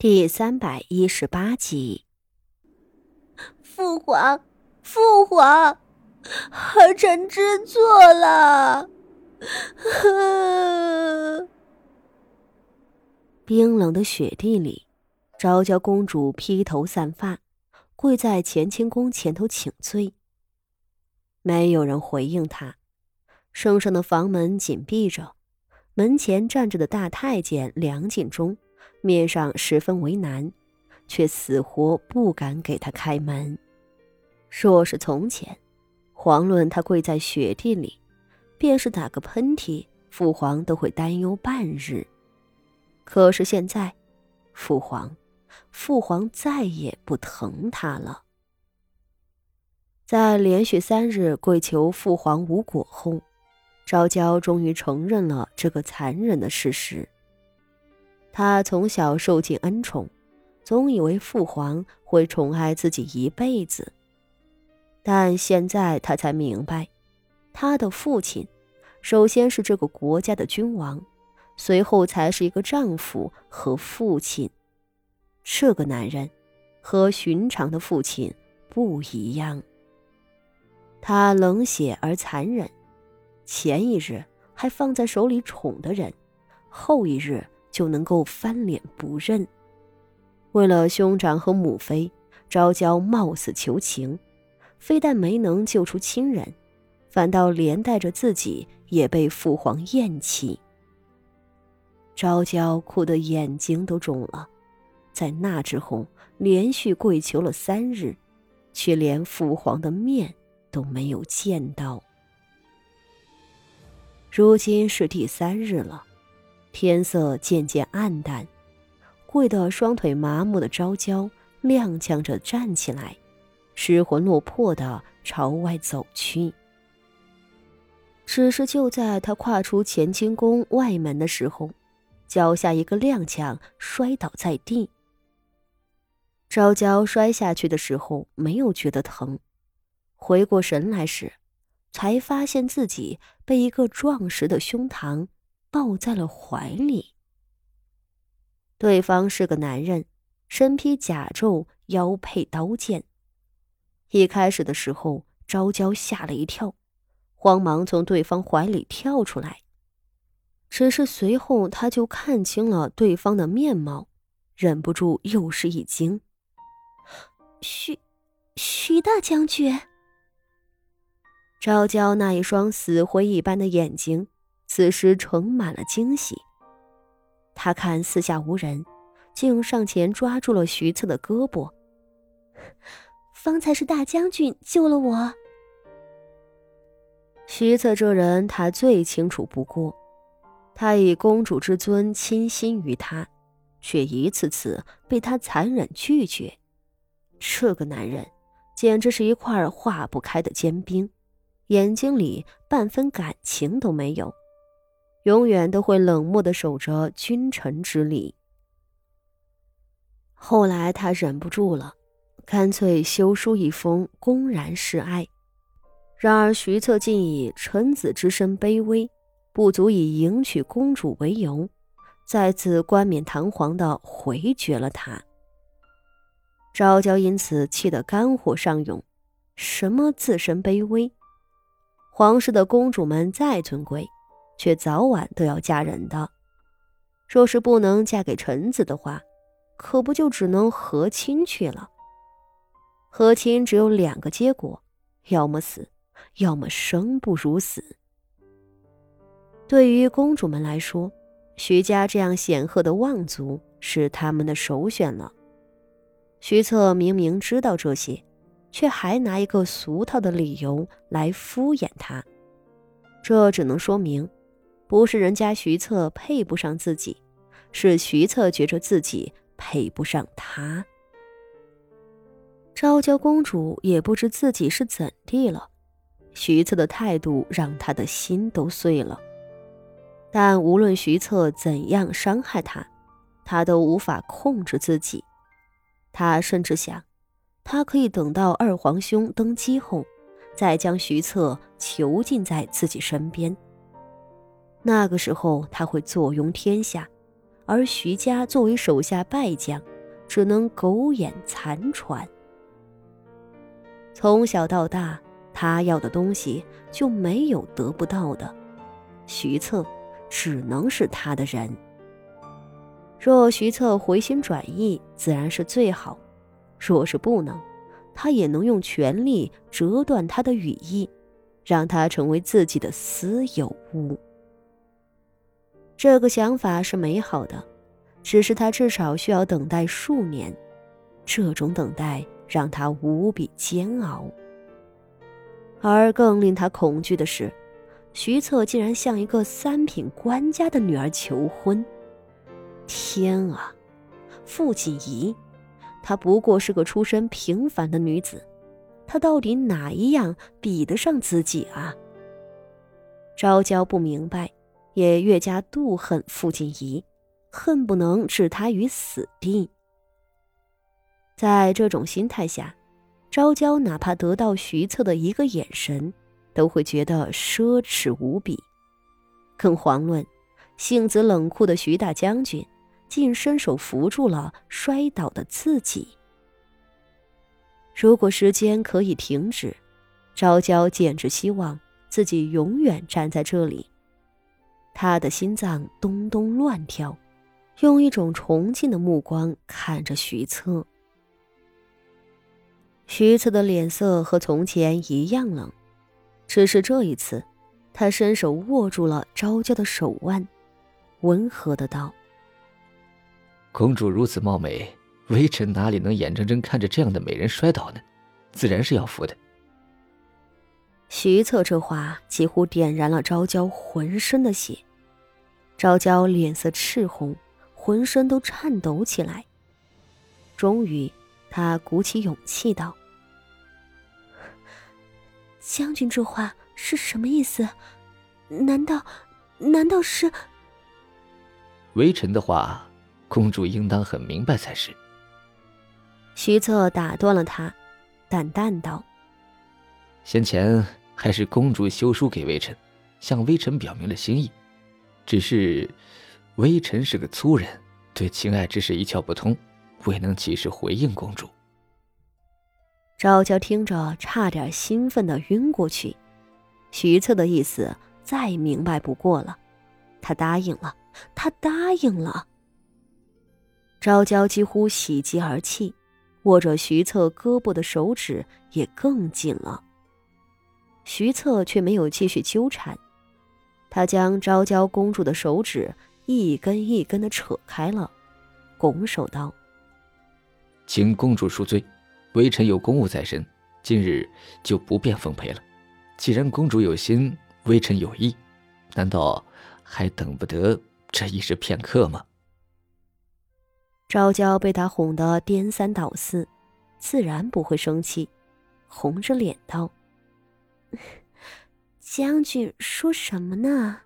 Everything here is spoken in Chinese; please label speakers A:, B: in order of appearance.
A: 第三百一十八集，
B: 父皇，父皇，儿臣知错了。
A: 冰冷的雪地里，昭娇公主披头散发，跪在乾清宫前头请罪。没有人回应她，圣上的房门紧闭着，门前站着的大太监梁锦忠。面上十分为难，却死活不敢给他开门。若是从前，遑论他跪在雪地里，便是打个喷嚏，父皇都会担忧半日。可是现在，父皇，父皇再也不疼他了。在连续三日跪求父皇无果后，昭娇终于承认了这个残忍的事实。他从小受尽恩宠，总以为父皇会宠爱自己一辈子。但现在他才明白，他的父亲首先是这个国家的君王，随后才是一个丈夫和父亲。这个男人和寻常的父亲不一样。他冷血而残忍，前一日还放在手里宠的人，后一日。就能够翻脸不认。为了兄长和母妃，昭娇冒死求情，非但没能救出亲人，反倒连带着自己也被父皇厌弃。昭娇哭得眼睛都肿了，在那之后连续跪求了三日，却连父皇的面都没有见到。如今是第三日了。天色渐渐暗淡，跪得双腿麻木的昭娇踉跄着站起来，失魂落魄的朝外走去。只是就在他跨出乾清宫外门的时候，脚下一个踉跄，摔倒在地。昭娇摔下去的时候没有觉得疼，回过神来时，才发现自己被一个壮实的胸膛。抱在了怀里。对方是个男人，身披甲胄，腰佩刀剑。一开始的时候，昭娇吓了一跳，慌忙从对方怀里跳出来。只是随后，他就看清了对方的面貌，忍不住又是一惊：“
B: 徐，徐大将军。”
A: 昭娇那一双死灰一般的眼睛。此时盛满了惊喜，他看四下无人，竟上前抓住了徐策的胳膊。
B: 方才是大将军救了我。
A: 徐策这人，他最清楚不过，他以公主之尊倾心于他，却一次次被他残忍拒绝。这个男人，简直是一块化不开的坚冰，眼睛里半分感情都没有。永远都会冷漠的守着君臣之礼。后来他忍不住了，干脆修书一封，公然示爱。然而徐策竟以臣子之身卑微，不足以迎娶公主为由，再次冠冕堂皇的回绝了他。昭娇因此气得肝火上涌，什么自身卑微？皇室的公主们再尊贵。却早晚都要嫁人的，若是不能嫁给臣子的话，可不就只能和亲去了？和亲只有两个结果，要么死，要么生不如死。对于公主们来说，徐家这样显赫的望族是他们的首选了。徐策明明知道这些，却还拿一个俗套的理由来敷衍他，这只能说明。不是人家徐策配不上自己，是徐策觉着自己配不上他。昭娇公主也不知自己是怎地了，徐策的态度让她的心都碎了。但无论徐策怎样伤害她，她都无法控制自己。她甚至想，她可以等到二皇兄登基后，再将徐策囚禁在自己身边。那个时候，他会坐拥天下，而徐家作为手下败将，只能苟延残喘。从小到大，他要的东西就没有得不到的，徐策只能是他的人。若徐策回心转意，自然是最好；若是不能，他也能用权力折断他的羽翼，让他成为自己的私有物。这个想法是美好的，只是他至少需要等待数年，这种等待让他无比煎熬。而更令他恐惧的是，徐策竟然向一个三品官家的女儿求婚。天啊，傅锦仪，她不过是个出身平凡的女子，她到底哪一样比得上自己啊？昭娇不明白。也越加妒恨傅锦仪，恨不能置他于死地。在这种心态下，昭娇哪怕得到徐策的一个眼神，都会觉得奢侈无比。更遑论性子冷酷的徐大将军，竟伸手扶住了摔倒的自己。如果时间可以停止，昭娇简直希望自己永远站在这里。他的心脏咚咚乱跳，用一种崇敬的目光看着徐策。徐策的脸色和从前一样冷，只是这一次，他伸手握住了昭娇的手腕，温和的道：“
C: 公主如此貌美，微臣哪里能眼睁睁看着这样的美人摔倒呢？自然是要扶的。”
A: 徐策这话几乎点燃了昭娇浑身的血。昭娇脸色赤红，浑身都颤抖起来。终于，她鼓起勇气道：“
B: 将军这话是什么意思？难道，难道是？”
C: 微臣的话，公主应当很明白才是。
A: 徐策打断了他，淡淡道：“
C: 先前还是公主修书给微臣，向微臣表明了心意。”只是，微臣是个粗人，对情爱之事一窍不通，未能及时回应公主。
A: 昭娇听着，差点兴奋的晕过去。徐策的意思再明白不过了，他答应了，他答应了。昭娇几乎喜极而泣，握着徐策胳膊的手指也更紧了。徐策却没有继续纠缠。他将昭娇公主的手指一根一根的扯开了，拱手道：“
C: 请公主恕罪，微臣有公务在身，今日就不便奉陪了。既然公主有心，微臣有意，难道还等不得这一时片刻吗？”
A: 昭娇被他哄得颠三倒四，自然不会生气，红着脸道。
B: 将军说什么呢？